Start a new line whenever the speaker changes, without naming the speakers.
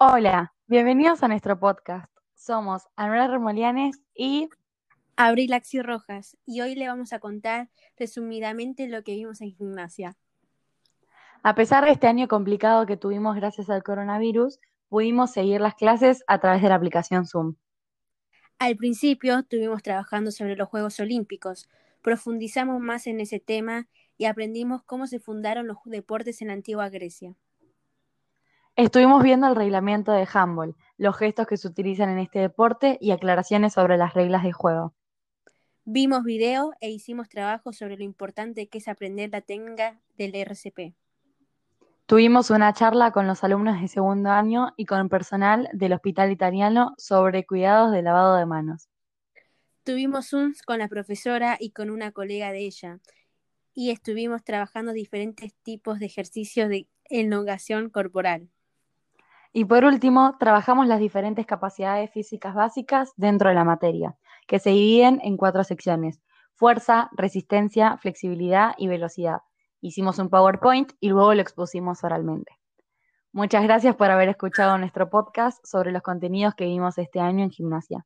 Hola, bienvenidos a nuestro podcast. Somos Anuela Remolianes y
Abril Axi Rojas y hoy le vamos a contar resumidamente lo que vimos en gimnasia.
A pesar de este año complicado que tuvimos gracias al coronavirus, pudimos seguir las clases a través de la aplicación Zoom.
Al principio estuvimos trabajando sobre los Juegos Olímpicos, profundizamos más en ese tema y aprendimos cómo se fundaron los deportes en la antigua Grecia.
Estuvimos viendo el reglamento de handball, los gestos que se utilizan en este deporte y aclaraciones sobre las reglas de juego.
Vimos video e hicimos trabajo sobre lo importante que es aprender la técnica del RCP.
Tuvimos una charla con los alumnos de segundo año y con el personal del Hospital Italiano sobre cuidados de lavado de manos.
Tuvimos Zooms con la profesora y con una colega de ella y estuvimos trabajando diferentes tipos de ejercicios de elongación corporal.
Y por último, trabajamos las diferentes capacidades físicas básicas dentro de la materia, que se dividen en cuatro secciones, fuerza, resistencia, flexibilidad y velocidad. Hicimos un PowerPoint y luego lo expusimos oralmente. Muchas gracias por haber escuchado nuestro podcast sobre los contenidos que vimos este año en gimnasia.